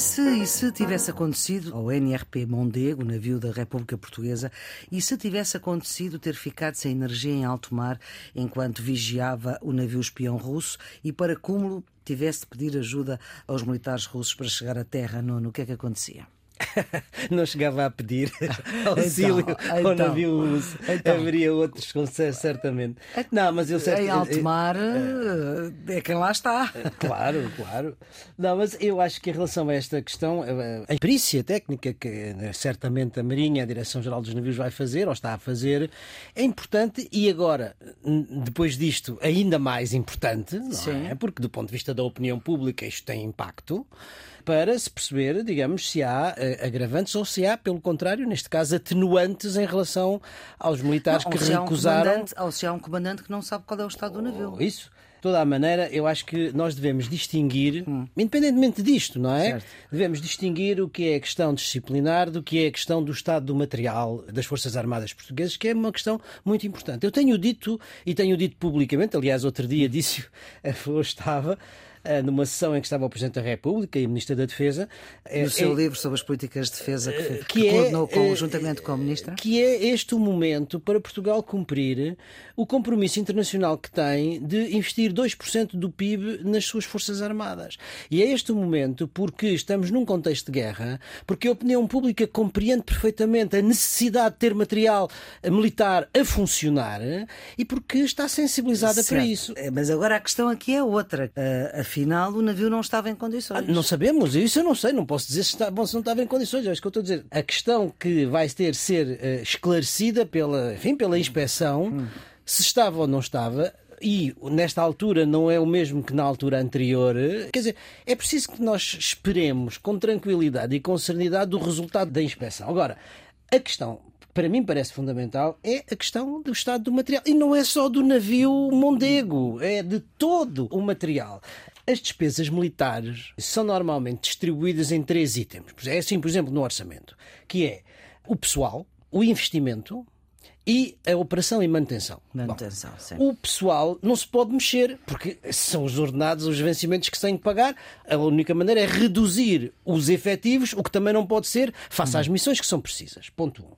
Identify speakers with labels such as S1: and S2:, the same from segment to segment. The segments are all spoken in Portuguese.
S1: Se, e se tivesse acontecido ao NRP Mondego, navio da República Portuguesa, e se tivesse acontecido ter ficado sem energia em alto mar enquanto vigiava o navio espião russo e, para cúmulo, tivesse de pedir ajuda aos militares russos para chegar à terra, no, no que é que acontecia?
S2: não chegava a pedir auxílio então, ao então, navio russo. Então. Haveria outros, certamente.
S1: Não, mas eu sei. Em alto mar é, é quem lá está.
S2: Claro, claro. Não, mas eu acho que em relação a esta questão, a perícia técnica que certamente a Marinha, a Direção-Geral dos Navios, vai fazer ou está a fazer, é importante e agora, depois disto, ainda mais importante, não Sim. é? Porque do ponto de vista da opinião pública isto tem impacto para se perceber, digamos, se há uh, agravantes ou se há, pelo contrário, neste caso, atenuantes em relação aos militares não, que recusaram.
S1: Um ou se há um comandante que não sabe qual é o estado do navio.
S2: Oh, isso de toda a maneira, eu acho que nós devemos distinguir, hum. independentemente disto, não é? Certo. Devemos distinguir o que é a questão disciplinar do que é a questão do estado do material das Forças Armadas Portuguesas, que é uma questão muito importante. Eu tenho dito, e tenho dito publicamente, aliás, outro dia disse, hoje estava, eh, numa sessão em que estava o Presidente da República e a Ministra da Defesa.
S1: Eh, no seu é, livro sobre as políticas de defesa que, que, que é, coordenou conjuntamente com a Ministra?
S2: Que é este o momento para Portugal cumprir o compromisso internacional que tem de investir 2% do PIB nas suas Forças Armadas. E é este o momento porque estamos num contexto de guerra, porque a opinião pública compreende perfeitamente a necessidade de ter material militar a funcionar e porque está sensibilizada certo. para isso.
S1: Mas agora a questão aqui é outra. A afinal o navio não estava em condições. Ah,
S2: não sabemos, isso eu não sei, não posso dizer se, está, bom, se não estava em condições. É isso que eu estou a dizer. A questão que vai ter ser uh, esclarecida pela, enfim, pela inspeção, hum. se estava ou não estava, e nesta altura não é o mesmo que na altura anterior. Quer dizer, é preciso que nós esperemos com tranquilidade e com serenidade o resultado da inspeção. Agora, a questão para mim parece fundamental é a questão do estado do material. E não é só do navio Mondego, é de todo o material. As despesas militares são normalmente distribuídas em três itens. É assim, por exemplo, no orçamento, que é o pessoal, o investimento e a operação e manutenção.
S1: Manutenção,
S2: sim. O pessoal não se pode mexer, porque são os ordenados, os vencimentos que se têm que pagar. A única maneira é reduzir os efetivos, o que também não pode ser, face às hum. missões que são precisas. Ponto 1. Um.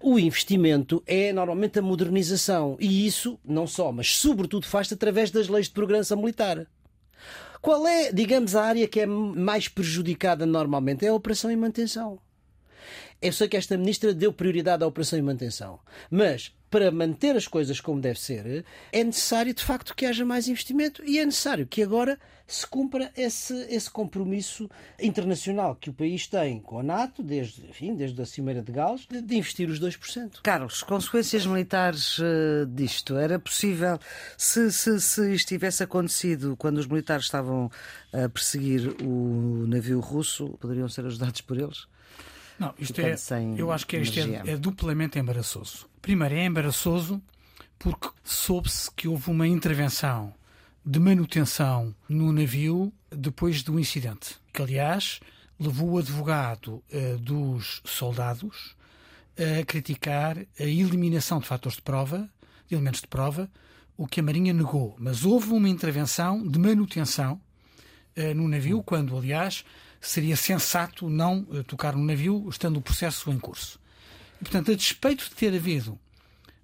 S2: O investimento é normalmente a modernização. E isso não só, mas sobretudo faz-se através das leis de programação militar. Qual é, digamos, a área que é mais prejudicada normalmente? É a operação e manutenção. Eu sei que esta ministra deu prioridade à operação e manutenção, mas para manter as coisas como deve ser, é necessário de facto que haja mais investimento e é necessário que agora se cumpra esse, esse compromisso internacional que o país tem com a NATO, desde, enfim, desde a Cimeira de Gales, de, de investir os 2%.
S1: Carlos, consequências militares uh, disto, era possível, se, se, se isto tivesse acontecido quando os militares estavam a perseguir o navio russo, poderiam ser ajudados por eles?
S3: Não, isto é, eu acho que isto é, é duplamente embaraçoso. Primeiro, é embaraçoso porque soube-se que houve uma intervenção de manutenção no navio depois do incidente. Que, aliás, levou o advogado uh, dos soldados a criticar a eliminação de fatores de prova, de elementos de prova, o que a Marinha negou. Mas houve uma intervenção de manutenção uh, no navio, quando, aliás, seria sensato não uh, tocar no navio, estando o processo em curso. E, portanto, a despeito de ter havido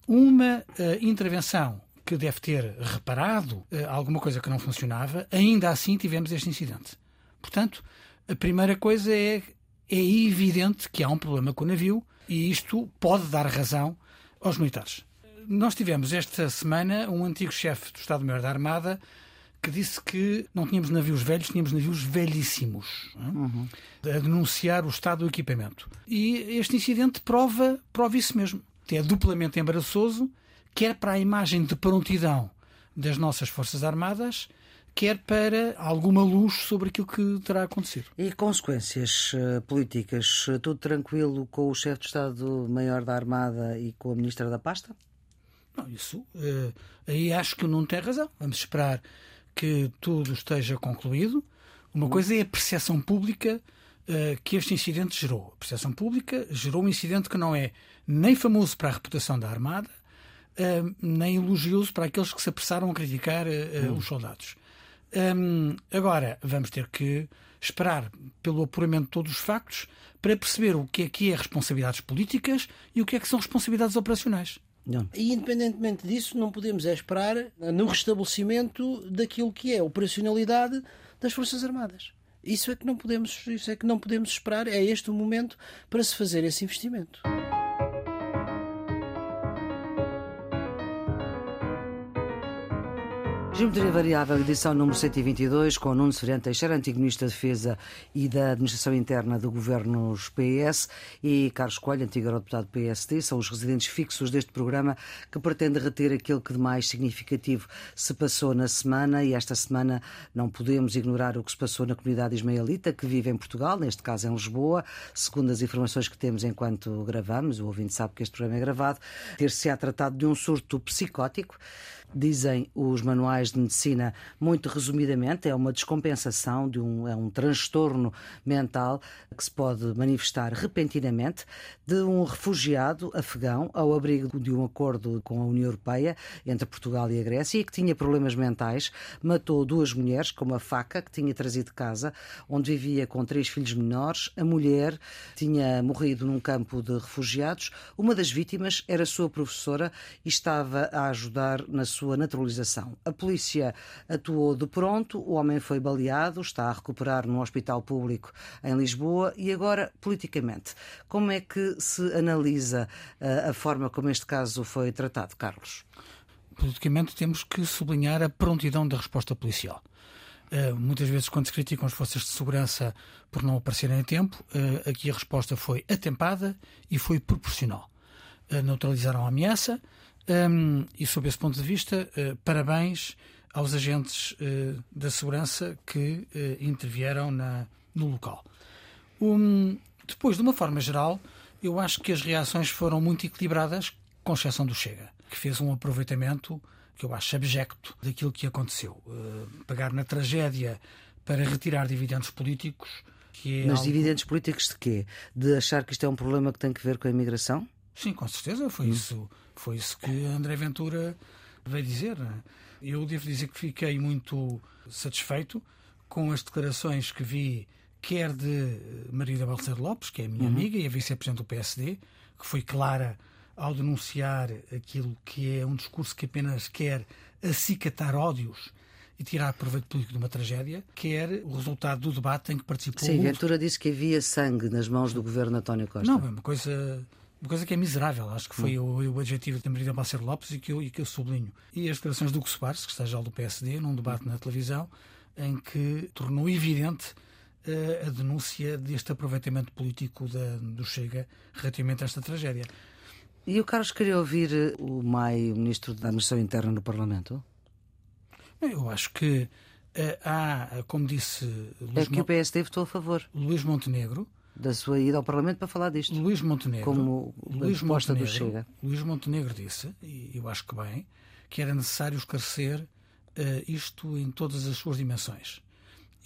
S3: uma uh, intervenção que deve ter reparado uh, alguma coisa que não funcionava, ainda assim tivemos este incidente. Portanto, a primeira coisa é, é evidente que há um problema com o navio e isto pode dar razão aos militares. Nós tivemos esta semana um antigo chefe do Estado-Maior da Armada que disse que não tínhamos navios velhos, tínhamos navios velhíssimos, uhum. a denunciar o estado do equipamento. E este incidente prova, prova isso mesmo. É duplamente embaraçoso, quer para a imagem de prontidão das nossas Forças Armadas, quer para alguma luz sobre aquilo que terá acontecido.
S1: E consequências uh, políticas? Tudo tranquilo com o chefe de Estado-Maior da Armada e com a Ministra da Pasta?
S3: Não, isso. Uh, aí acho que não tem razão. Vamos esperar que tudo esteja concluído. Uma coisa é a percepção pública uh, que este incidente gerou. A percepção pública gerou um incidente que não é nem famoso para a reputação da Armada, uh, nem elogioso para aqueles que se apressaram a criticar uh, os soldados. Hum, agora, vamos ter que esperar pelo apuramento de todos os factos para perceber o que é que é responsabilidades políticas e o que é que são responsabilidades operacionais.
S2: Não. E independentemente disso, não podemos é esperar no restabelecimento daquilo que é a operacionalidade das Forças Armadas. Isso é que não podemos, isso é que não podemos esperar, é este o momento para se fazer esse investimento.
S1: Geometria Variável, edição número 122, com Nuno Severino Teixeira, antigo Ministro da Defesa e da Administração Interna do Governo PS, e Carlos Coelho, antigo Eurodeputado do PSD, são os residentes fixos deste programa que pretende reter aquilo que de mais significativo se passou na semana, e esta semana não podemos ignorar o que se passou na comunidade ismaelita, que vive em Portugal, neste caso em Lisboa, segundo as informações que temos enquanto gravamos, o ouvinte sabe que este programa é gravado, ter-se-á tratado de um surto psicótico, dizem os manuais de medicina, muito resumidamente, é uma descompensação, de um, é um transtorno mental que se pode manifestar repentinamente de um refugiado afegão ao abrigo de um acordo com a União Europeia entre Portugal e a Grécia e que tinha problemas mentais, matou duas mulheres com uma faca que tinha trazido de casa, onde vivia com três filhos menores. A mulher tinha morrido num campo de refugiados. Uma das vítimas era sua professora e estava a ajudar na sua sua naturalização. A polícia atuou de pronto, o homem foi baleado, está a recuperar num hospital público em Lisboa e agora, politicamente, como é que se analisa uh, a forma como este caso foi tratado, Carlos?
S3: Politicamente temos que sublinhar a prontidão da resposta policial. Uh, muitas vezes, quando se criticam as forças de segurança por não aparecerem a tempo, uh, aqui a resposta foi atempada e foi proporcional. Uh, neutralizaram a ameaça, um, e, sob esse ponto de vista, uh, parabéns aos agentes uh, da segurança que uh, intervieram na, no local. Um, depois, de uma forma geral, eu acho que as reações foram muito equilibradas, com exceção do Chega, que fez um aproveitamento que eu acho abjecto daquilo que aconteceu. pagar na tragédia para retirar dividendos políticos. Que
S1: é Mas algo... dividendos políticos de quê? De achar que isto é um problema que tem que ver com a imigração?
S3: Sim, com certeza. Foi hum. isso foi isso que André Ventura veio dizer. É? Eu devo dizer que fiquei muito satisfeito com as declarações que vi, quer de Maria Balseiro Lopes, que é a minha uhum. amiga e a vice-presidente do PSD, que foi clara ao denunciar aquilo que é um discurso que apenas quer acicatar ódios e tirar proveito político de uma tragédia, quer o resultado do debate em que participou.
S1: Sim, Ventura disse que havia sangue nas mãos do governo António Costa.
S3: Não, é uma coisa uma coisa que é miserável, acho que foi hum. o, o adjetivo da Maria Balcer Lopes e que, eu, e que eu sublinho. E as declarações do Soares, que está já do PSD, num debate na televisão, em que tornou evidente uh, a denúncia deste aproveitamento político da, do Chega relativamente a esta tragédia.
S1: E o Carlos queria ouvir eh, o Mai, o Ministro da Administração Interna no Parlamento?
S3: Eu acho que uh, há, como disse.
S1: Luís é que o PSD votou a favor.
S3: Luís Montenegro
S1: da sua ida ao Parlamento para falar disto.
S3: Luís Montenegro,
S1: como Luís Montenegro, do Chega.
S3: Luís Montenegro disse, e eu acho que bem, que era necessário esclarecer uh, isto em todas as suas dimensões.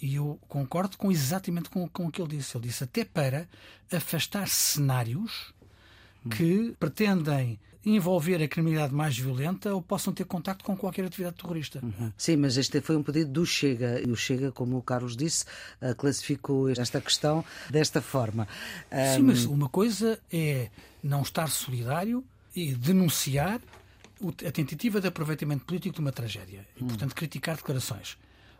S3: E eu concordo com exatamente com, com o que ele disse. Ele disse até para afastar cenários que pretendem envolver a criminalidade mais violenta ou possam ter contacto com qualquer atividade terrorista.
S1: Uhum. Sim, mas este foi um pedido do Chega e o Chega, como o Carlos disse, eh, classificou esta questão desta forma.
S3: Sim, um... mas uma coisa é não estar solidário e denunciar a tentativa de aproveitamento político de uma tragédia e, portanto, criticar declarações.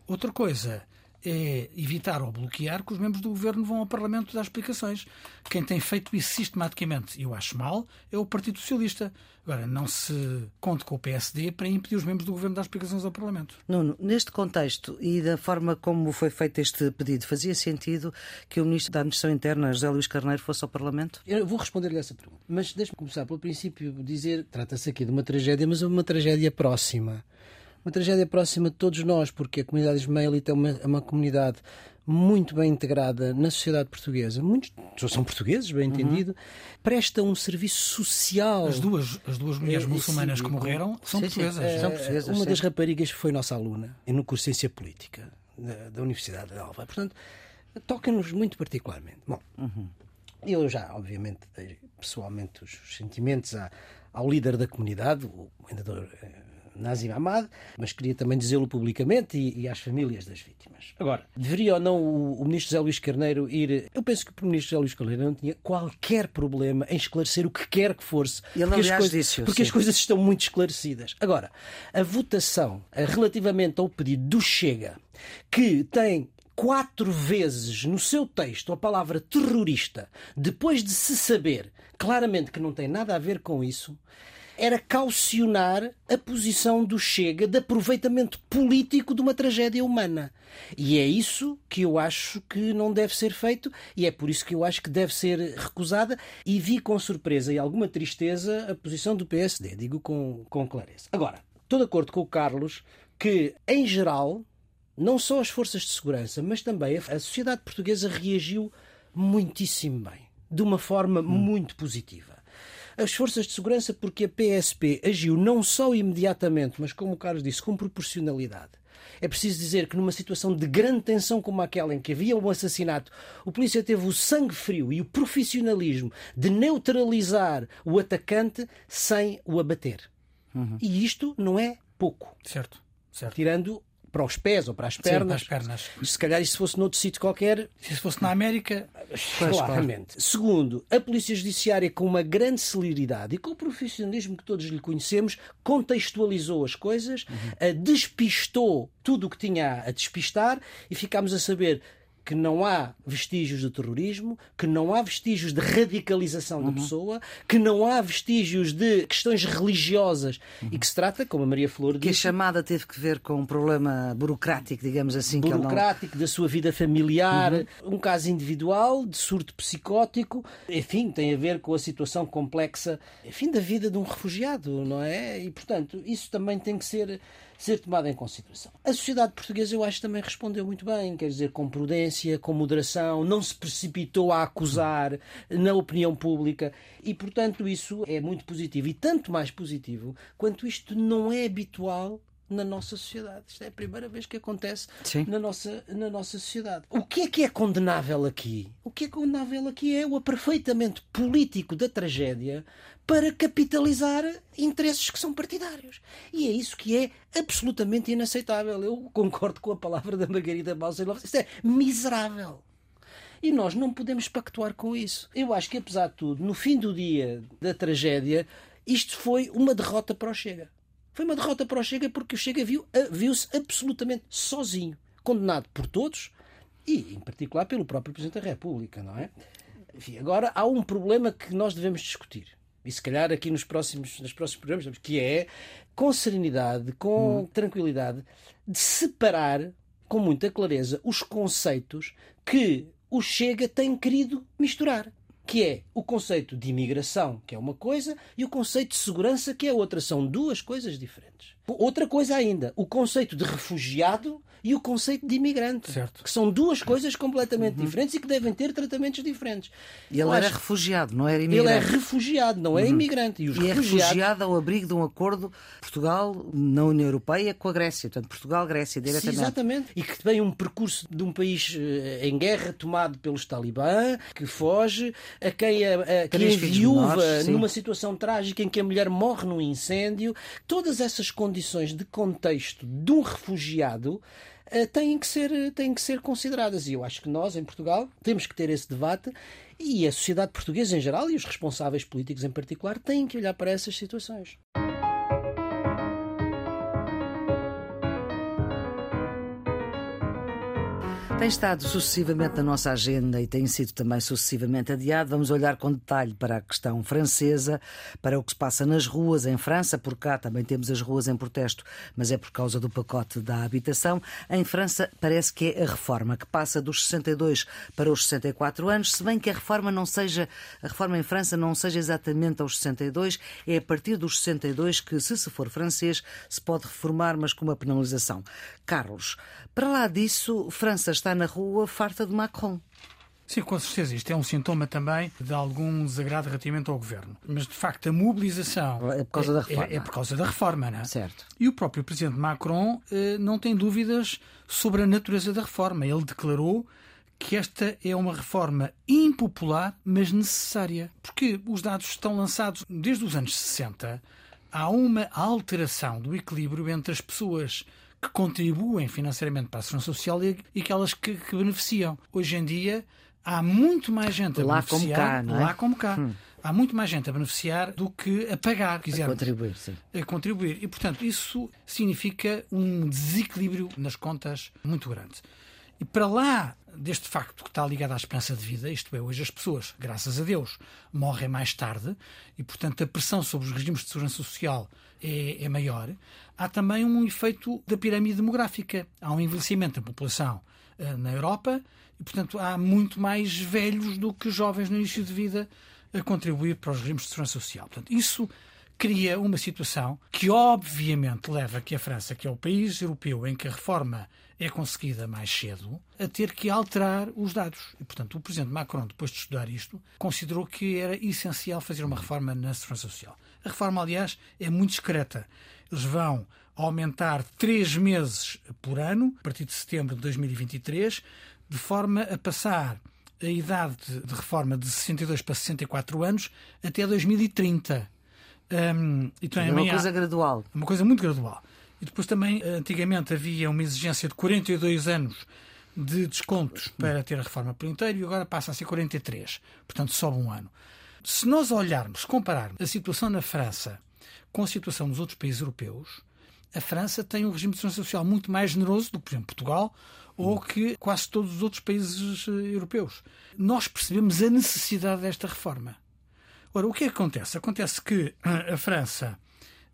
S3: Outra coisa é evitar ou bloquear que os membros do governo vão ao Parlamento dar explicações. Quem tem feito isso sistematicamente, eu acho mal, é o Partido Socialista. Agora, não se conte com o PSD para impedir os membros do governo dar explicações ao Parlamento.
S1: Nuno, neste contexto e da forma como foi feito este pedido, fazia sentido que o Ministro da Administração Interna, José Luís Carneiro, fosse ao Parlamento?
S2: Eu vou responder-lhe essa pergunta. Mas deixe-me começar pelo princípio dizer trata-se aqui de uma tragédia, mas uma tragédia próxima uma tragédia próxima de todos nós, porque a comunidade ismaelita é uma, é uma comunidade muito bem integrada na sociedade portuguesa, muitos são portugueses, bem uhum. entendido, presta um serviço social.
S3: As duas, as duas mulheres é, muçulmanas sim, que morreram são sim, portuguesas.
S2: É, são portuguesas. Uma das raparigas foi nossa aluna no curso de Ciência Política da, da Universidade de Alva. Portanto, toca-nos muito particularmente. Bom, uhum. eu já, obviamente, dei pessoalmente os sentimentos à, ao líder da comunidade, o vendedor Nazim Ahmad, mas queria também dizê-lo publicamente e, e, às famílias das vítimas. Agora, deveria ou não o, o ministro José Luís Carneiro ir. Eu penso que o ministro José Luís Carneiro não tinha qualquer problema em esclarecer o que quer que fosse.
S1: Ele,
S2: porque
S1: aliás,
S2: as, coisas,
S1: disse
S2: porque as coisas estão muito esclarecidas. Agora, a votação relativamente ao pedido do Chega, que tem quatro vezes no seu texto a palavra terrorista, depois de se saber claramente que não tem nada a ver com isso, era caucionar a posição do Chega de aproveitamento político de uma tragédia humana. E é isso que eu acho que não deve ser feito e é por isso que eu acho que deve ser recusada. E vi com surpresa e alguma tristeza a posição do PSD, digo com, com clareza. Agora, estou de acordo com o Carlos que, em geral, não só as forças de segurança, mas também a sociedade portuguesa reagiu muitíssimo bem, de uma forma hum. muito positiva. As forças de segurança, porque a PSP agiu não só imediatamente, mas como o Carlos disse, com proporcionalidade. É preciso dizer que numa situação de grande tensão como aquela em que havia um assassinato, o polícia teve o sangue frio e o profissionalismo de neutralizar o atacante sem o abater. Uhum. E isto não é pouco.
S3: Certo. certo.
S2: Tirando para os pés ou para as pernas.
S3: Sim, para as pernas.
S2: Se calhar isso fosse noutro sítio qualquer.
S3: Se fosse na América.
S2: Claramente. Claro. Segundo, a Polícia Judiciária, com uma grande celeridade e com o profissionalismo que todos lhe conhecemos, contextualizou as coisas, uhum. despistou tudo o que tinha a despistar e ficámos a saber que não há vestígios de terrorismo, que não há vestígios de radicalização uhum. da pessoa, que não há vestígios de questões religiosas uhum. e que se trata, como a Maria Flor disse...
S1: Que a chamada teve que ver com um problema burocrático, digamos assim.
S2: Burocrático,
S1: não...
S2: da sua vida familiar, uhum. um caso individual, de surto psicótico, enfim, tem a ver com a situação complexa, enfim, da vida de um refugiado, não é? E, portanto, isso também tem que ser ser tomada em consideração. A sociedade portuguesa, eu acho, também respondeu muito bem, quer dizer, com prudência, com moderação, não se precipitou a acusar na opinião pública e, portanto, isso é muito positivo. E tanto mais positivo quanto isto não é habitual na nossa sociedade. Isto é a primeira vez que acontece na nossa, na nossa sociedade. O que é que é condenável aqui? O que é condenável aqui é o aproveitamento político da tragédia para capitalizar interesses que são partidários. E é isso que é absolutamente inaceitável. Eu concordo com a palavra da Margarida Balseiro. Isto é miserável. E nós não podemos pactuar com isso. Eu acho que, apesar de tudo, no fim do dia da tragédia, isto foi uma derrota para o Chega. Foi uma derrota para o Chega porque o Chega viu, viu-se absolutamente sozinho, condenado por todos e, em particular, pelo próprio Presidente da República, não é? Enfim, agora há um problema que nós devemos discutir. E se calhar aqui nos próximos, nos próximos programas, que é, com serenidade, com hum. tranquilidade, de separar com muita clareza os conceitos que o Chega tem querido misturar que é o conceito de imigração, que é uma coisa, e o conceito de segurança, que é outra. São duas coisas diferentes. Outra coisa ainda, o conceito de refugiado e o conceito de imigrante.
S3: Certo.
S2: Que são duas coisas completamente uhum. diferentes e que devem ter tratamentos diferentes.
S1: E ele era refugiado, não era imigrante.
S2: Ele é refugiado, não é uhum. imigrante.
S1: E, os e refugiados... é refugiado ao abrigo de um acordo Portugal na União Europeia com a Grécia. Portanto, Portugal-Grécia diretamente.
S2: Sim, exatamente. E que vem um percurso de um país eh, em guerra tomado pelos talibã, que foge, a quem, a, a quem é viúva menores, numa situação trágica em que a mulher morre num incêndio. Todas essas condições de contexto de um refugiado têm que, ser, têm que ser consideradas. E eu acho que nós, em Portugal, temos que ter esse debate e a sociedade portuguesa em geral e os responsáveis políticos em particular têm que olhar para essas situações.
S1: Tem estado sucessivamente na nossa agenda e tem sido também sucessivamente adiado. Vamos olhar com detalhe para a questão francesa, para o que se passa nas ruas em França. Por cá também temos as ruas em protesto, mas é por causa do pacote da habitação. Em França parece que é a reforma que passa dos 62 para os 64 anos, se bem que a reforma não seja a reforma em França não seja exatamente aos 62, é a partir dos 62 que, se se for francês, se pode reformar, mas com uma penalização. Carlos, para lá disso, França está na rua farta de Macron.
S3: Sim, com certeza. Isto é um sintoma também de algum desagrado relativamente ao governo. Mas, de facto, a mobilização.
S1: É por causa da reforma.
S3: É, é por causa da reforma, não é?
S1: Certo.
S3: E o próprio presidente Macron eh, não tem dúvidas sobre a natureza da reforma. Ele declarou que esta é uma reforma impopular, mas necessária. Porque os dados estão lançados desde os anos 60 há uma alteração do equilíbrio entre as pessoas que contribuem financeiramente para a segurança social e, aquelas que, que, beneficiam. Hoje em dia há muito mais gente a
S1: lá
S3: beneficiar
S1: como cá, é?
S3: lá como cá. Hum. Há muito mais gente a beneficiar do que a pagar,
S1: quisermos. A contribuir, sim.
S3: A contribuir. E, portanto, isso significa um desequilíbrio nas contas muito grande. E para lá deste facto que está ligado à esperança de vida, isto é, hoje as pessoas, graças a Deus, morrem mais tarde e, portanto, a pressão sobre os regimes de segurança social é, é maior, há também um efeito da pirâmide demográfica. Há um envelhecimento da população uh, na Europa e, portanto, há muito mais velhos do que jovens no início de vida a contribuir para os regimes de segurança social. Portanto, isso cria uma situação que, obviamente, leva que a França, que é o país europeu em que a reforma é conseguida mais cedo, a ter que alterar os dados. E, portanto, o presidente Macron, depois de estudar isto, considerou que era essencial fazer uma reforma na segurança social. A reforma, aliás, é muito discreta. Eles vão aumentar três meses por ano, a partir de setembro de 2023, de forma a passar a idade de reforma de 62 para 64 anos até 2030.
S1: Um, e é uma coisa gradual.
S3: Uma coisa muito gradual. E depois também, antigamente, havia uma exigência de 42 anos de descontos para ter a reforma por inteiro e agora passa a ser 43. Portanto, sobe um ano. Se nós olharmos, compararmos a situação na França com a situação nos outros países europeus, a França tem um regime de segurança social muito mais generoso do que, por exemplo, Portugal ou que quase todos os outros países eh, europeus. Nós percebemos a necessidade desta reforma. Ora, o que, é que acontece? Acontece que a França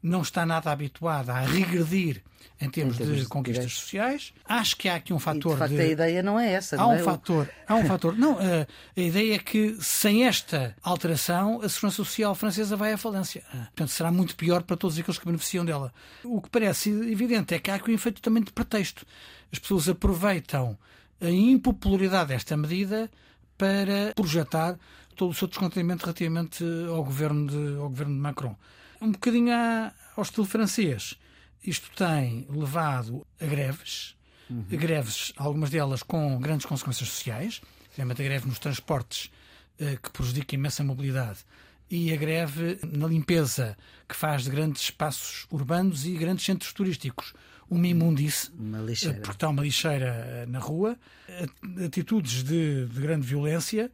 S3: não está nada habituada a regredir em termos, em termos de, de conquistas direitos. sociais. Acho que há aqui um fator.
S1: E de facto,
S3: de...
S1: a ideia não é essa.
S3: Há
S1: não
S3: um
S1: é?
S3: fator. Há um fator. Não, a, a, ideia é que sem esta alteração a segurança social francesa vai à falência. Ah, portanto, será muito pior para todos aqueles que beneficiam dela. O que parece evidente é que há aqui um efeito também de pretexto. As pessoas aproveitam a impopularidade desta medida para projetar todo o seu descontentamento relativamente ao governo de, ao governo de Macron. Um bocadinho ao estilo francês. Isto tem levado a greves, uhum. a greves, algumas delas com grandes consequências sociais, realmente a greve nos transportes, eh, que prejudica imensa mobilidade, e a greve na limpeza, que faz de grandes espaços urbanos e grandes centros turísticos uma imundice,
S1: uma lixeira.
S3: porque está uma lixeira eh, na rua, atitudes de, de grande violência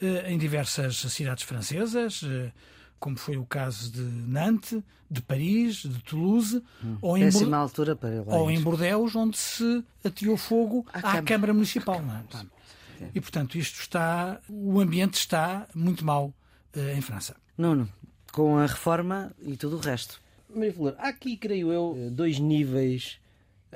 S3: eh, em diversas cidades francesas, eh, como foi o caso de Nantes, de Paris, de Toulouse,
S1: hum, ou, em Bur... altura para
S3: ou em Bordeaux, onde se atirou fogo à, à Câmara, Câmara Municipal. É? E, portanto, isto está. O ambiente está muito mau em França.
S1: Nuno, com a reforma e tudo o resto.
S2: Maria Flor, há aqui, creio eu, dois níveis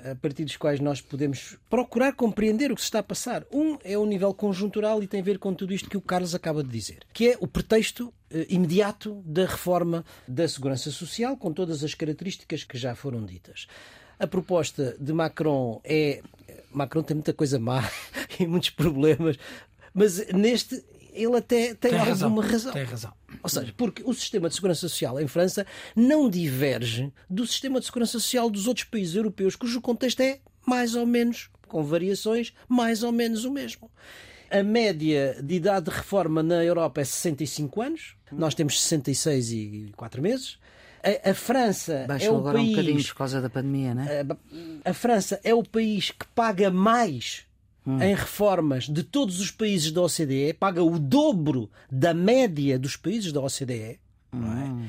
S2: a partir dos quais nós podemos procurar compreender o que se está a passar. Um é o nível conjuntural e tem a ver com tudo isto que o Carlos acaba de dizer, que é o pretexto eh, imediato da reforma da segurança social, com todas as características que já foram ditas. A proposta de Macron é. Macron tem muita coisa má e muitos problemas, mas neste ele até tem, tem alguma razão. razão.
S3: Tem razão.
S2: Ou seja, porque o sistema de segurança social em França não diverge do sistema de segurança social dos outros países europeus, cujo contexto é mais ou menos, com variações, mais ou menos o mesmo. A média de idade de reforma na Europa é 65 anos, nós temos 66 e 4 meses. A, a França
S1: Baixou
S2: é o
S1: agora
S2: país,
S1: um bocadinho por causa da pandemia, né?
S2: A, a França é o país que paga mais hum. em reformas de todos os países da OCDE, paga o dobro da média dos países da OCDE. Hum. É? Hum.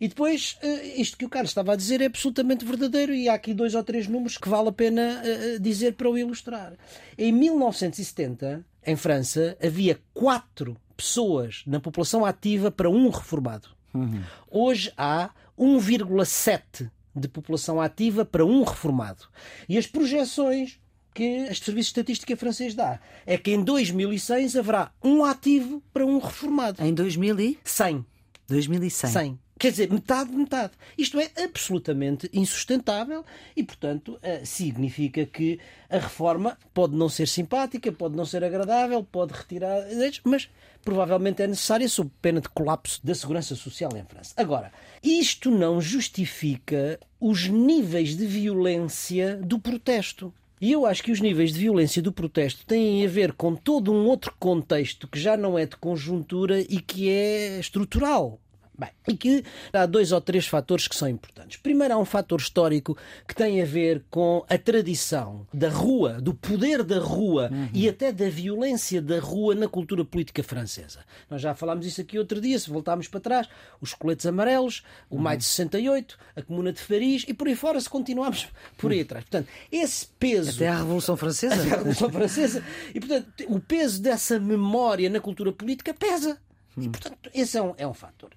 S2: E depois, eh, isto que o Carlos estava a dizer é absolutamente verdadeiro e há aqui dois ou três números que vale a pena eh, dizer para o ilustrar. Em 1970, em França, havia quatro pessoas na população ativa para um reformado. Uhum. Hoje há 1,7 de população ativa para um reformado. E as projeções que este Serviço de Estatística francês dá. É que em 2100 haverá um ativo para um reformado.
S1: Em 2100?
S2: 2100. 100. Quer dizer, metade, metade. Isto é absolutamente insustentável e, portanto, eh, significa que a reforma pode não ser simpática, pode não ser agradável, pode retirar, mas provavelmente é necessária sob pena de colapso da segurança social em França. Agora, isto não justifica os níveis de violência do protesto. E eu acho que os níveis de violência do protesto têm a ver com todo um outro contexto que já não é de conjuntura e que é estrutural. Bem, e que há dois ou três fatores que são importantes. Primeiro, há um fator histórico que tem a ver com a tradição da rua, do poder da rua uhum. e até da violência da rua na cultura política francesa. Nós já falámos isso aqui outro dia, se voltarmos para trás, os coletes amarelos, o uhum. Maio de 68, a Comuna de Paris e por aí fora, se continuarmos por aí atrás. Portanto, esse peso.
S1: Até a Revolução Francesa.
S2: Até a Revolução Francesa. E, portanto, o peso dessa memória na cultura política pesa. E, portanto, esse é um, é um fator.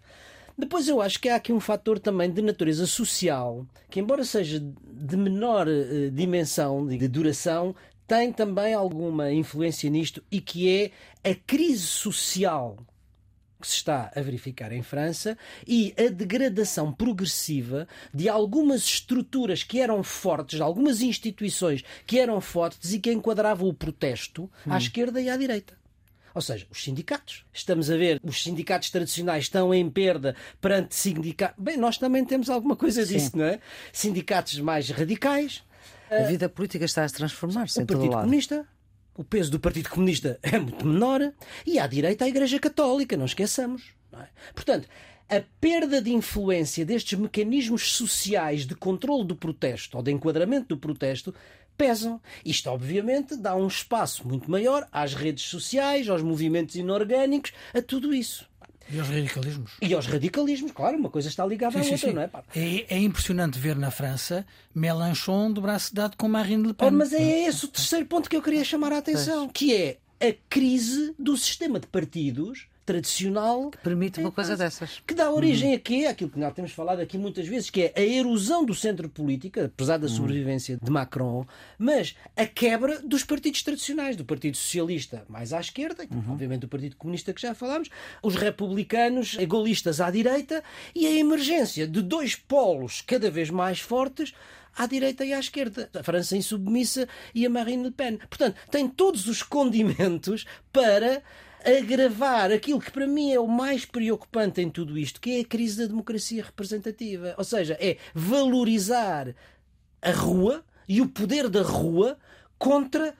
S2: Depois eu acho que há aqui um fator também de natureza social, que embora seja de menor uh, dimensão, de, de duração, tem também alguma influência nisto e que é a crise social que se está a verificar em França e a degradação progressiva de algumas estruturas que eram fortes, de algumas instituições que eram fortes e que enquadravam o protesto à hum. esquerda e à direita. Ou seja, os sindicatos. Estamos a ver, os sindicatos tradicionais estão em perda perante sindicatos. Bem, nós também temos alguma coisa disso, Sim. não é? Sindicatos mais radicais.
S1: A vida política está a transformar-se.
S2: O Partido Comunista, o peso do Partido Comunista é muito menor e à direita a Igreja Católica, não esqueçamos. Não é? Portanto, a perda de influência destes mecanismos sociais de controle do protesto ou de enquadramento do protesto pesam. Isto, obviamente, dá um espaço muito maior às redes sociais, aos movimentos inorgânicos, a tudo isso.
S3: E aos radicalismos.
S2: E aos radicalismos, claro, uma coisa está ligada sim, à outra, sim. não é?
S3: é? é? impressionante ver na França Mélenchon de braço dado com Marine Le Pen. Oh,
S2: mas é esse o terceiro ponto que eu queria chamar a atenção, que é a crise do sistema de partidos tradicional.
S1: Que permite uma coisa dessas.
S2: Que dá origem uhum. a quê? Aquilo que nós temos falado aqui muitas vezes, que é a erosão do centro político, apesar da uhum. sobrevivência de Macron, mas a quebra dos partidos tradicionais, do Partido Socialista mais à esquerda, uhum. obviamente do Partido Comunista que já falámos, os republicanos egoístas à direita e a emergência de dois polos cada vez mais fortes à direita e à esquerda. A França insubmissa e a Marine Le Pen. Portanto, tem todos os condimentos para agravar aquilo que para mim é o mais preocupante em tudo isto, que é a crise da democracia representativa. Ou seja, é valorizar a rua e o poder da rua contra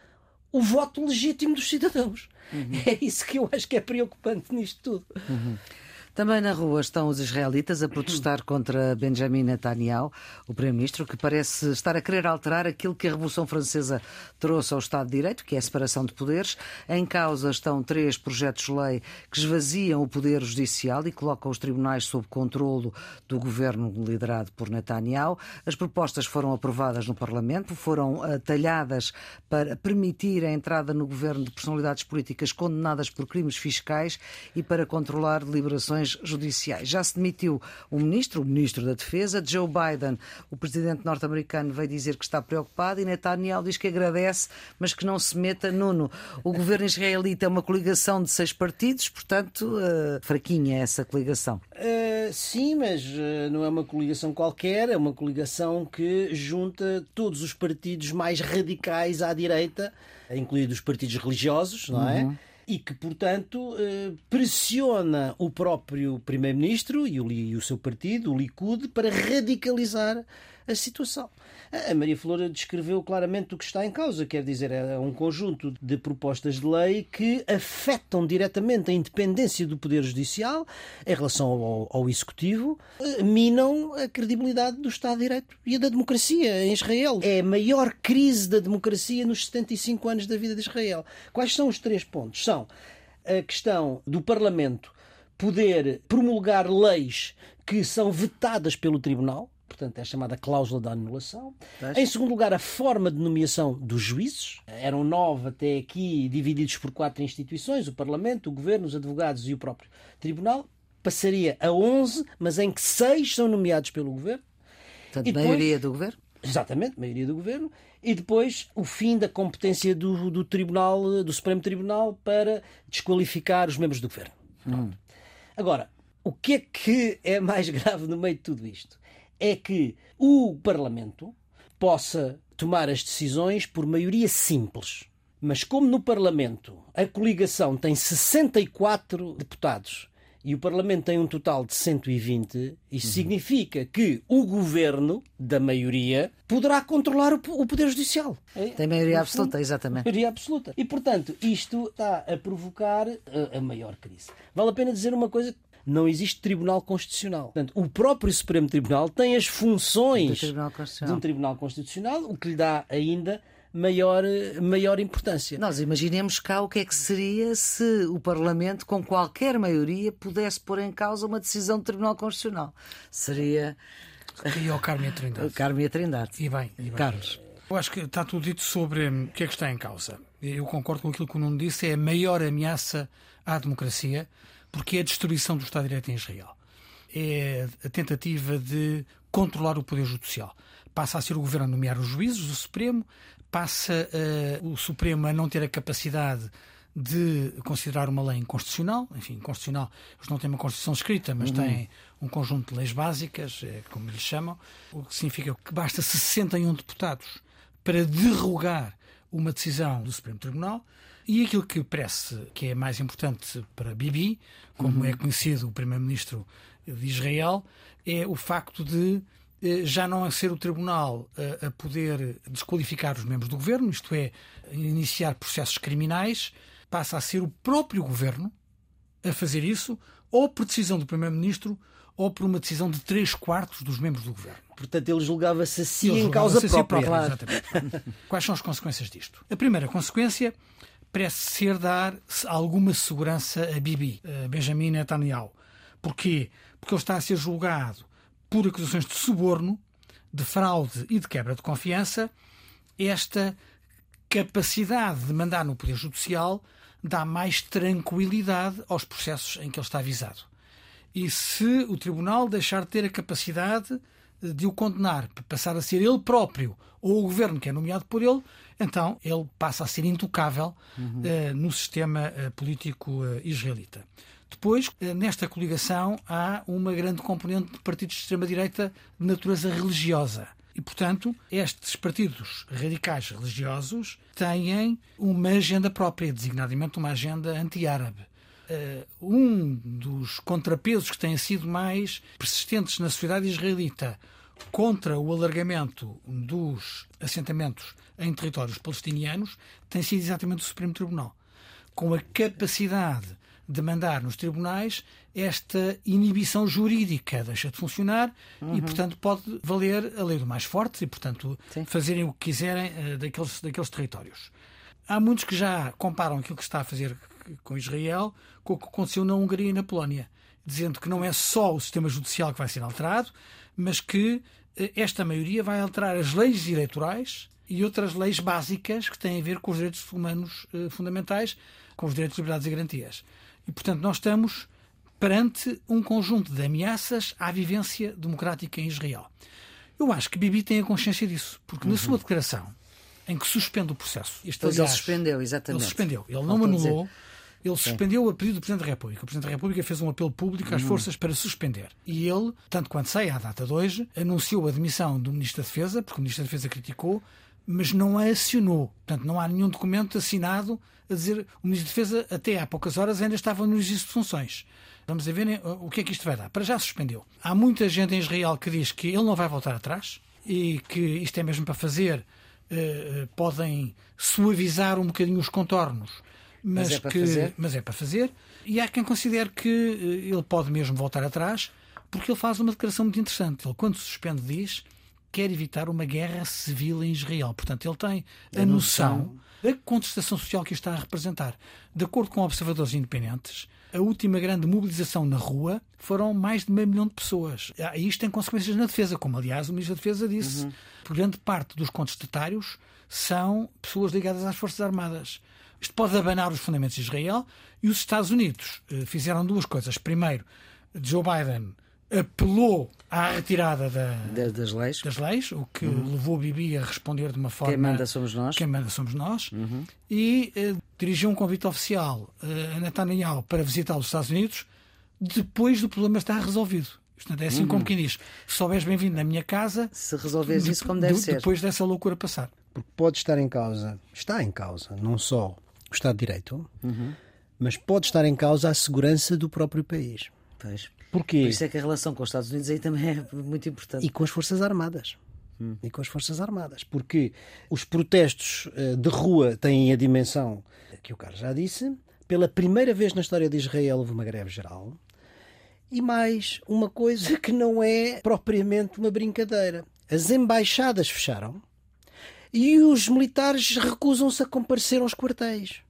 S2: o voto legítimo dos cidadãos. Uhum. É isso que eu acho que é preocupante nisto tudo.
S1: Uhum. Também na rua estão os israelitas a protestar contra Benjamin Netanyahu, o primeiro-ministro, que parece estar a querer alterar aquilo que a Revolução Francesa trouxe ao Estado de Direito, que é a separação de poderes. Em causa estão três projetos de lei que esvaziam o poder judicial e colocam os tribunais sob controlo do governo liderado por Netanyahu. As propostas foram aprovadas no Parlamento, foram uh, talhadas para permitir a entrada no governo de personalidades políticas condenadas por crimes fiscais e para controlar deliberações judiciais. Já se demitiu o ministro, o ministro da Defesa, Joe Biden, o presidente norte-americano, veio dizer que está preocupado e Netanyahu diz que agradece, mas que não se meta. Nuno, o governo israelita é uma coligação de seis partidos, portanto, uh, fraquinha essa coligação.
S2: Uh, sim, mas uh, não é uma coligação qualquer, é uma coligação que junta todos os partidos mais radicais à direita, incluídos os partidos religiosos, não é? Uhum e que, portanto, eh, pressiona o próprio Primeiro-Ministro e o seu partido, o Likud, para radicalizar a situação. A Maria Flor descreveu claramente o que está em causa, quer dizer, é um conjunto de propostas de lei que afetam diretamente a independência do Poder Judicial em relação ao, ao Executivo, eh, minam a credibilidade do Estado de Direito e da democracia em Israel. É a maior crise da democracia nos 75 anos da vida de Israel. Quais são os três pontos? São a questão do Parlamento poder promulgar leis que são vetadas pelo Tribunal, portanto, é a chamada cláusula da anulação. Em segundo lugar, a forma de nomeação dos juízes. Eram nove até aqui, divididos por quatro instituições: o Parlamento, o Governo, os advogados e o próprio Tribunal. Passaria a onze, mas em que seis são nomeados pelo Governo.
S1: Portanto, depois, maioria do Governo?
S2: Exatamente, maioria do Governo. E depois o fim da competência do, do Tribunal, do Supremo Tribunal, para desqualificar os membros do Governo. Hum. Agora, o que é que é mais grave no meio de tudo isto? É que o Parlamento possa tomar as decisões por maioria simples. Mas como no Parlamento a coligação tem 64 deputados e o Parlamento tem um total de 120, isso uhum. significa que o governo, da maioria, poderá controlar o, o Poder Judicial.
S1: Tem maioria absoluta, exatamente.
S2: Maioria absoluta. E, portanto, isto está a provocar a, a maior crise. Vale a pena dizer uma coisa não existe Tribunal Constitucional. Portanto, o próprio Supremo Tribunal tem as funções de um Tribunal Constitucional, o que lhe dá ainda maior, maior importância.
S1: Nós imaginemos cá o que é que seria se o Parlamento, com qualquer maioria, pudesse pôr em causa uma decisão do Tribunal Constitucional. Seria.
S3: E ao Carme Trindade.
S1: Carme Trindade.
S3: E bem, e bem.
S1: Carlos.
S3: Eu acho que está tudo dito sobre o que é que está em causa. Eu concordo com aquilo que o Nuno disse, é a maior ameaça à democracia, porque é a destruição do Estado de Direito em Israel. É a tentativa de controlar o poder judicial. Passa a ser o governo a nomear os juízes do Supremo, passa uh, o Supremo a não ter a capacidade de considerar uma lei inconstitucional, enfim, constitucional, eles não têm uma Constituição escrita, mas uhum. têm um conjunto de leis básicas, é, como lhes chamam, o que significa que basta 61 deputados para derrogar uma decisão do Supremo Tribunal. E aquilo que parece que é mais importante para Bibi, como uhum. é conhecido o primeiro-ministro de Israel, é o facto de eh, já não a ser o Tribunal a, a poder desqualificar os membros do governo, isto é, iniciar processos criminais, passa a ser o próprio governo a fazer isso, ou por decisão do Primeiro-Ministro, ou por uma decisão de três quartos dos membros do governo.
S2: Portanto, ele julgava-se assim em causa própria. Si
S3: própria Quais são as consequências disto? A primeira consequência parece ser dar alguma segurança a Bibi, a Benjamin Netanyahu. Porquê? Porque ele está a ser julgado por acusações de suborno, de fraude e de quebra de confiança, esta capacidade de mandar no Poder Judicial dá mais tranquilidade aos processos em que ele está avisado. E se o Tribunal deixar de ter a capacidade de o condenar, passar a ser ele próprio ou o governo que é nomeado por ele, então ele passa a ser intocável uhum. uh, no sistema uh, político uh, israelita. Depois, eh, nesta coligação, há uma grande componente de partidos de extrema-direita de natureza religiosa. E, portanto, estes partidos radicais religiosos têm uma agenda própria, designadamente uma agenda anti-árabe. Um dos contrapesos que têm sido mais persistentes na sociedade israelita contra o alargamento dos assentamentos em territórios palestinianos tem sido exatamente o Supremo Tribunal. Com a capacidade demandar nos tribunais esta inibição jurídica deixa de funcionar uhum. e, portanto, pode valer a lei do mais forte e, portanto, Sim. fazerem o que quiserem uh, daqueles, daqueles territórios. Há muitos que já comparam aquilo que está a fazer com Israel com o que aconteceu na Hungria e na Polónia, dizendo que não é só o sistema judicial que vai ser alterado, mas que uh, esta maioria vai alterar as leis eleitorais e outras leis básicas que têm a ver com os direitos humanos uh, fundamentais, com os direitos, liberdades e garantias. E, portanto, nós estamos perante um conjunto de ameaças à vivência democrática em Israel. Eu acho que Bibi tem a consciência disso, porque uhum. na sua declaração, em que suspende o processo.
S1: Pois aliás, ele suspendeu, exatamente.
S3: Ele suspendeu. Ele não anulou. Ele suspendeu a pedido do Presidente da República. O Presidente da República fez um apelo público às uhum. forças para suspender. E ele, tanto quanto sei à data de hoje, anunciou a demissão do Ministro da Defesa, porque o Ministro da Defesa criticou, mas não a acionou. Portanto, não há nenhum documento assinado a dizer o Ministro da Defesa, até há poucas horas, ainda estava no exercício de funções. Vamos ver né, o que é que isto vai dar. Para já suspendeu. Há muita gente em Israel que diz que ele não vai voltar atrás e que isto é mesmo para fazer. Uh, podem suavizar um bocadinho os contornos, mas, mas, é que, fazer. mas é para fazer. E há quem considere que uh, ele pode mesmo voltar atrás, porque ele faz uma declaração muito interessante. Ele, quando suspende, diz quer evitar uma guerra civil em Israel. Portanto, ele tem a noção da contestação social que está a representar. De acordo com observadores independentes, a última grande mobilização na rua foram mais de meio milhão de pessoas. Ah, e isto tem consequências na defesa, como aliás o Ministro da Defesa disse. Uhum. Por grande parte dos contestatários são pessoas ligadas às Forças Armadas. Isto pode abanar os fundamentos de Israel e os Estados Unidos eh, fizeram duas coisas. Primeiro, Joe Biden apelou à retirada da,
S1: das, leis.
S3: das leis, o que uhum. levou Bibi a responder de uma forma.
S1: Quem manda somos nós.
S3: Quem manda somos nós. Uhum. E uh, dirigiu um convite oficial uh, a Netanyahu para visitar os Estados Unidos depois do problema estar resolvido. Portanto, é assim uhum. como quem diz: se souberes bem-vindo na minha casa.
S1: Se resolveres de, isso como deve de, ser.
S3: Depois dessa loucura passar.
S2: Porque pode estar em causa, está em causa, não só o Estado de Direito, uhum. mas pode estar em causa a segurança do próprio país.
S1: Pois.
S2: Porquê?
S1: Por isso é que a relação com os Estados Unidos aí também é muito importante.
S2: E com as Forças Armadas. Hum. E com as Forças Armadas. Porque os protestos eh, de rua têm a dimensão que o Carlos já disse. Pela primeira vez na história de Israel houve uma greve geral. E mais uma coisa que não é propriamente uma brincadeira. As embaixadas fecharam e os militares recusam-se a comparecer aos quartéis.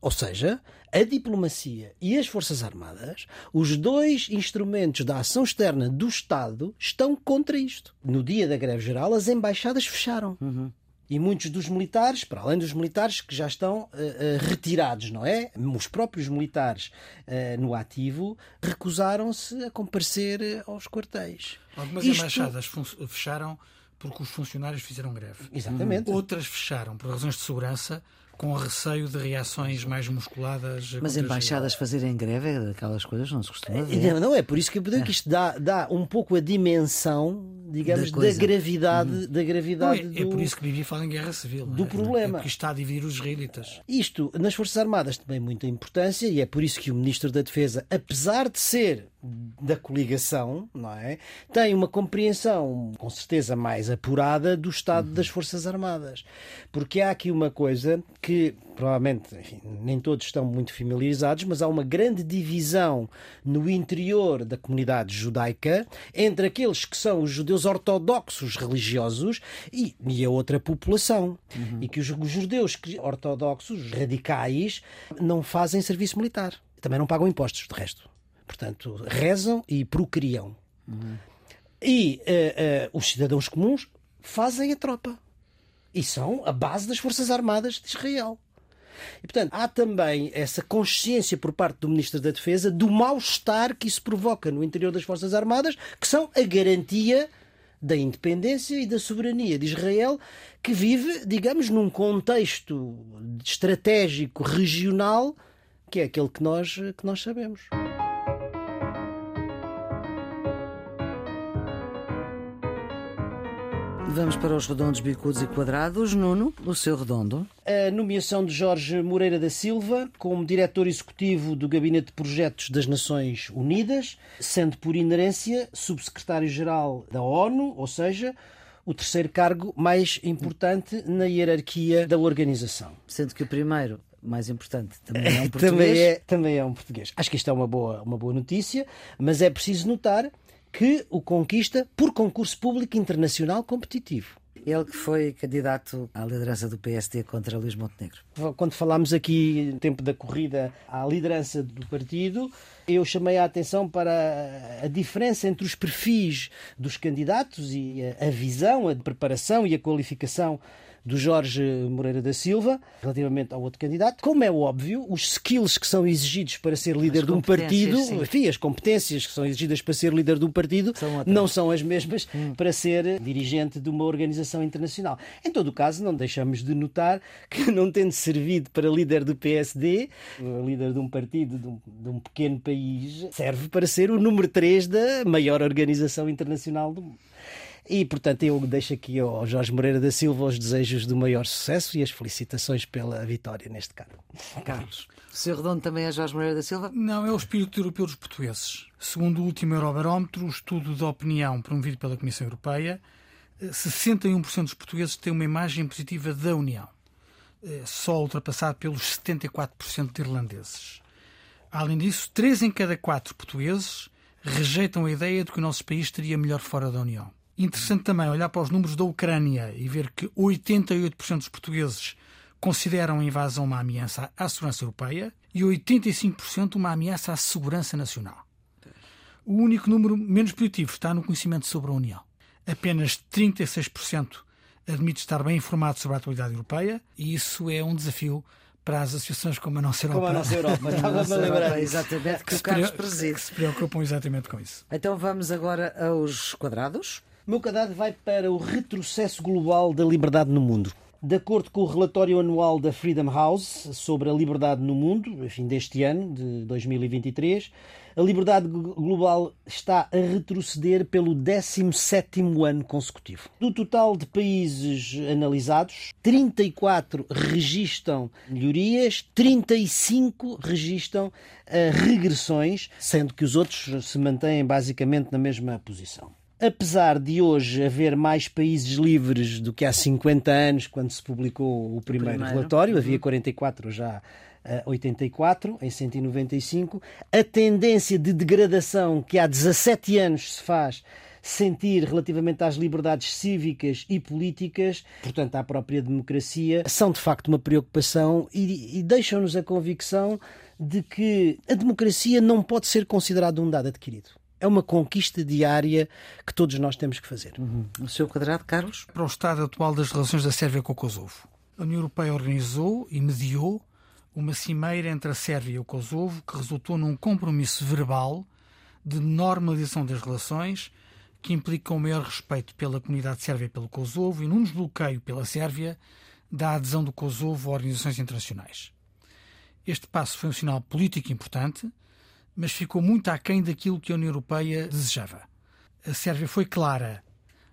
S2: Ou seja, a diplomacia e as Forças Armadas, os dois instrumentos da ação externa do Estado, estão contra isto. No dia da greve geral, as embaixadas fecharam. Uhum. E muitos dos militares, para além dos militares que já estão uh, uh, retirados, não é? Os próprios militares uh, no ativo recusaram-se a comparecer aos quartéis.
S3: Algumas Isto... embaixadas fecharam porque os funcionários fizeram greve.
S2: Exatamente.
S3: Outras fecharam por razões de segurança com receio de reações mais musculadas.
S1: Mas embaixadas fazerem greve é daquelas coisas não se costuma ver.
S2: Não, não é por isso que eu digo que isto dá, dá um pouco a dimensão, digamos, da, da gravidade, uhum. da gravidade
S3: não, é, é, do, é por isso que Bibi fala em guerra civil.
S2: Do
S3: é?
S2: problema.
S3: É está a dividir os israelitas.
S2: Isto, nas Forças Armadas, tem muita importância e é por isso que o Ministro da Defesa, apesar de ser da coligação, não é? Tem uma compreensão, com certeza, mais apurada do estado uhum. das Forças Armadas. Porque há aqui uma coisa que provavelmente enfim, nem todos estão muito familiarizados, mas há uma grande divisão no interior da comunidade judaica entre aqueles que são os judeus ortodoxos religiosos e, e a outra população. Uhum. E que os, os judeus ortodoxos radicais não fazem serviço militar. Também não pagam impostos, de resto. Portanto, rezam e procriam. Uhum. E uh, uh, os cidadãos comuns fazem a tropa. E são a base das Forças Armadas de Israel. E, portanto, há também essa consciência por parte do Ministro da Defesa do mal-estar que isso provoca no interior das Forças Armadas, que são a garantia da independência e da soberania de Israel, que vive, digamos, num contexto estratégico regional que é aquele que nós, que nós sabemos.
S1: Vamos para os redondos, bicudos e quadrados. Nuno, o seu redondo.
S2: A nomeação de Jorge Moreira da Silva como diretor executivo do Gabinete de Projetos das Nações Unidas, sendo por inerência subsecretário-geral da ONU, ou seja, o terceiro cargo mais importante na hierarquia da organização.
S1: Sendo que o primeiro mais importante também é um português.
S2: também, é, também é um português. Acho que isto é uma boa, uma boa notícia, mas é preciso notar que o conquista por concurso público internacional competitivo.
S1: Ele que foi candidato à liderança do PSD contra Luís Montenegro.
S2: Quando falámos aqui, no tempo da corrida, à liderança do partido, eu chamei a atenção para a diferença entre os perfis dos candidatos e a visão, a preparação e a qualificação do Jorge Moreira da Silva, relativamente ao outro candidato. Como é óbvio, os skills que são exigidos para ser líder de um partido, enfim, as competências que são exigidas para ser líder de um partido, são não são as mesmas hum. para ser dirigente de uma organização internacional. Em todo o caso, não deixamos de notar que, não tendo servido para líder do PSD, líder de um partido de um, de um pequeno país, serve para ser o número 3 da maior organização internacional do mundo. E, portanto, eu deixo aqui ao Jorge Moreira da Silva os desejos do maior sucesso e as felicitações pela vitória neste cargo.
S1: Carlos. O seu redondo também é Jorge Moreira da Silva?
S3: Não, é o espírito europeu dos portugueses. Segundo o último Eurobarómetro, o estudo de opinião promovido pela Comissão Europeia, 61% dos portugueses têm uma imagem positiva da União, eh, só ultrapassado pelos 74% de irlandeses. Além disso, 3 em cada 4 portugueses rejeitam a ideia de que o nosso país estaria melhor fora da União. Interessante também olhar para os números da Ucrânia e ver que 88% dos portugueses consideram a invasão uma ameaça à segurança europeia e 85% uma ameaça à segurança nacional. O único número menos positivo está no conhecimento sobre a União. Apenas 36% admite estar bem informado sobre a atualidade europeia e isso é um desafio para as associações como a Nossa Europa.
S2: Como a Nossa Europa, estava-me a lembrar.
S1: Exatamente, que o Carlos preside.
S3: Que se preocupam exatamente com isso.
S1: Então vamos agora aos quadrados.
S2: O meu cadáver vai para o retrocesso global da liberdade no mundo. De acordo com o relatório anual da Freedom House sobre a liberdade no mundo, enfim, deste ano, de 2023, a liberdade global está a retroceder pelo 17º ano consecutivo. Do total de países analisados, 34 registram melhorias, 35 registram uh, regressões, sendo que os outros se mantêm basicamente na mesma posição. Apesar de hoje haver mais países livres do que há 50 anos, quando se publicou o primeiro, primeiro. relatório, havia 44 uhum. já 84, em 195, a tendência de degradação que há 17 anos se faz sentir relativamente às liberdades cívicas e políticas, portanto à própria democracia, são de facto uma preocupação e, e deixam-nos a convicção de que a democracia não pode ser considerada um dado adquirido é uma conquista diária que todos nós temos que fazer.
S1: Uhum. O seu quadrado, Carlos?
S3: Para o estado atual das relações da Sérvia com o Kosovo. A União Europeia organizou e mediou uma cimeira entre a Sérvia e o Kosovo que resultou num compromisso verbal de normalização das relações que implica um maior respeito pela comunidade sérvia e pelo Kosovo e num desbloqueio pela Sérvia da adesão do Kosovo a organizações internacionais. Este passo foi um sinal político importante mas ficou muito aquém daquilo que a União Europeia desejava. A Sérvia foi clara,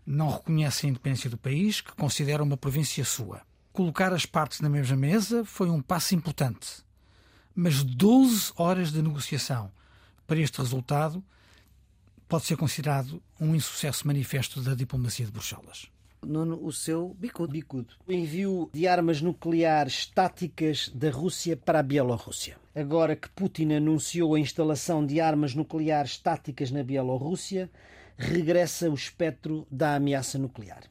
S3: não reconhece a independência do país, que considera uma província sua. Colocar as partes na mesma mesa foi um passo importante, mas 12 horas de negociação para este resultado pode ser considerado um insucesso manifesto da diplomacia de Bruxelas.
S1: Nuno, o seu bicudo.
S2: bicudo. O envio de armas nucleares táticas da Rússia para a Bielorrússia. Agora que Putin anunciou a instalação de armas nucleares táticas na Bielorrússia, regressa o espectro da ameaça nuclear.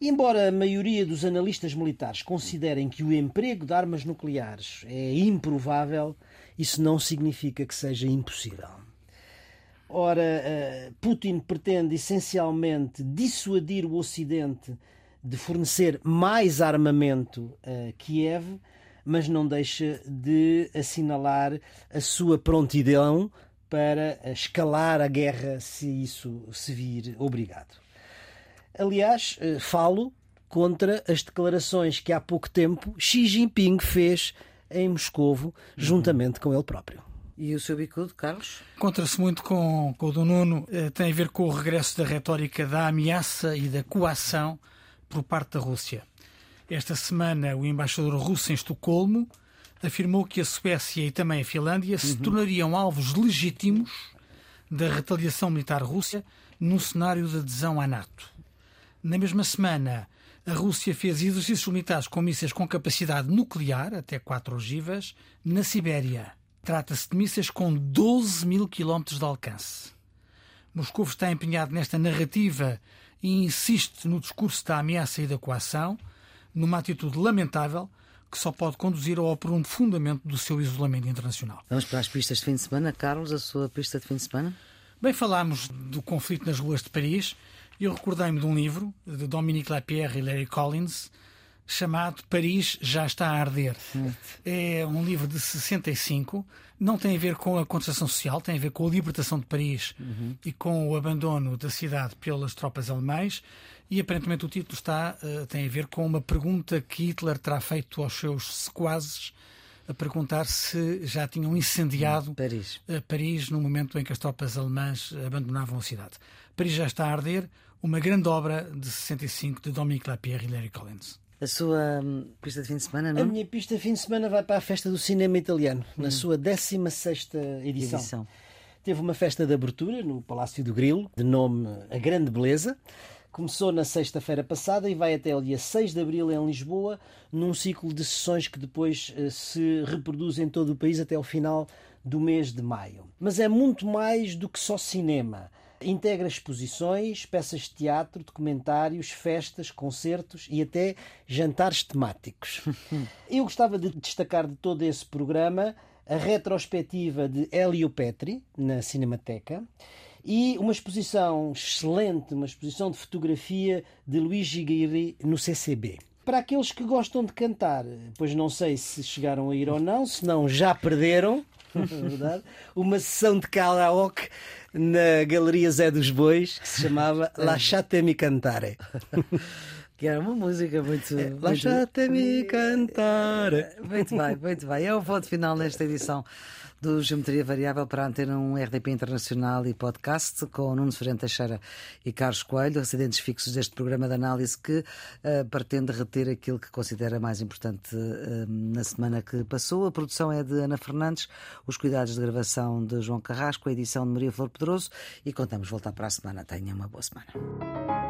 S2: Embora a maioria dos analistas militares considerem que o emprego de armas nucleares é improvável, isso não significa que seja impossível. Ora, eh, Putin pretende essencialmente dissuadir o Ocidente de fornecer mais armamento a Kiev, mas não deixa de assinalar a sua prontidão para escalar a guerra se isso se vir obrigado. Aliás, eh, falo contra as declarações que há pouco tempo Xi Jinping fez em Moscovo, juntamente com ele próprio.
S1: E o seu bicudo, Carlos?
S3: Contra-se muito com, com o do Nuno, eh, tem a ver com o regresso da retórica da ameaça e da coação por parte da Rússia. Esta semana, o embaixador russo em Estocolmo afirmou que a Suécia e também a Finlândia se uhum. tornariam alvos legítimos da retaliação militar russa num cenário de adesão à NATO. Na mesma semana, a Rússia fez exercícios militares com mísseis com capacidade nuclear, até 4 ogivas, na Sibéria. Trata-se de mísseis com 12 mil quilómetros de alcance. Moscou está empenhado nesta narrativa e insiste no discurso da ameaça e da coação, numa atitude lamentável que só pode conduzir ao aprofundamento do seu isolamento internacional.
S1: Vamos para as pistas de fim de semana. Carlos, a sua pista de fim de semana?
S3: Bem, falámos do conflito nas ruas de Paris eu recordei-me de um livro de Dominique Lapierre e Larry Collins chamado Paris já está a arder. É um livro de 65, não tem a ver com a contestação social, tem a ver com a libertação de Paris uhum. e com o abandono da cidade pelas tropas alemães. E aparentemente o título está, uh, tem a ver com uma pergunta que Hitler terá feito aos seus sequazes a perguntar se já tinham incendiado
S1: Paris.
S3: Uh, Paris no momento em que as tropas alemãs abandonavam a cidade. Paris já está a arder, uma grande obra de 65 de Dominique Lapierre e Larry Collins.
S1: A sua hum, pista de fim de semana, não?
S2: A minha pista de fim de semana vai para a Festa do Cinema Italiano, hum. na sua 16 edição. edição. Teve uma festa de abertura no Palácio do Grilo, de nome A Grande Beleza. Começou na sexta-feira passada e vai até o dia 6 de abril em Lisboa, num ciclo de sessões que depois uh, se reproduz em todo o país até o final do mês de maio. Mas é muito mais do que só cinema. Integra exposições, peças de teatro, documentários, festas, concertos e até jantares temáticos. Eu gostava de destacar de todo esse programa a retrospectiva de Helio Petri, na Cinemateca, e uma exposição excelente, uma exposição de fotografia de Luigi Guiri no CCB. Para aqueles que gostam de cantar, pois não sei se chegaram a ir ou não, se não já perderam, é verdade, uma sessão de karaoke na Galeria Zé dos Bois que se chamava Lasciatemi Cantare.
S1: Que era uma música muito. É,
S2: Lasciate-me cantar.
S1: Muito bem, muito bem. É o voto final nesta edição do Geometria Variável para a Antena 1 RDP Internacional e podcast com Nuno Ferreira Teixeira e Carlos Coelho, residentes fixos deste programa de análise que uh, pretende reter aquilo que considera mais importante uh, na semana que passou. A produção é de Ana Fernandes, os cuidados de gravação de João Carrasco, a edição de Maria Flor Pedroso e contamos voltar para a semana. Tenha uma boa semana.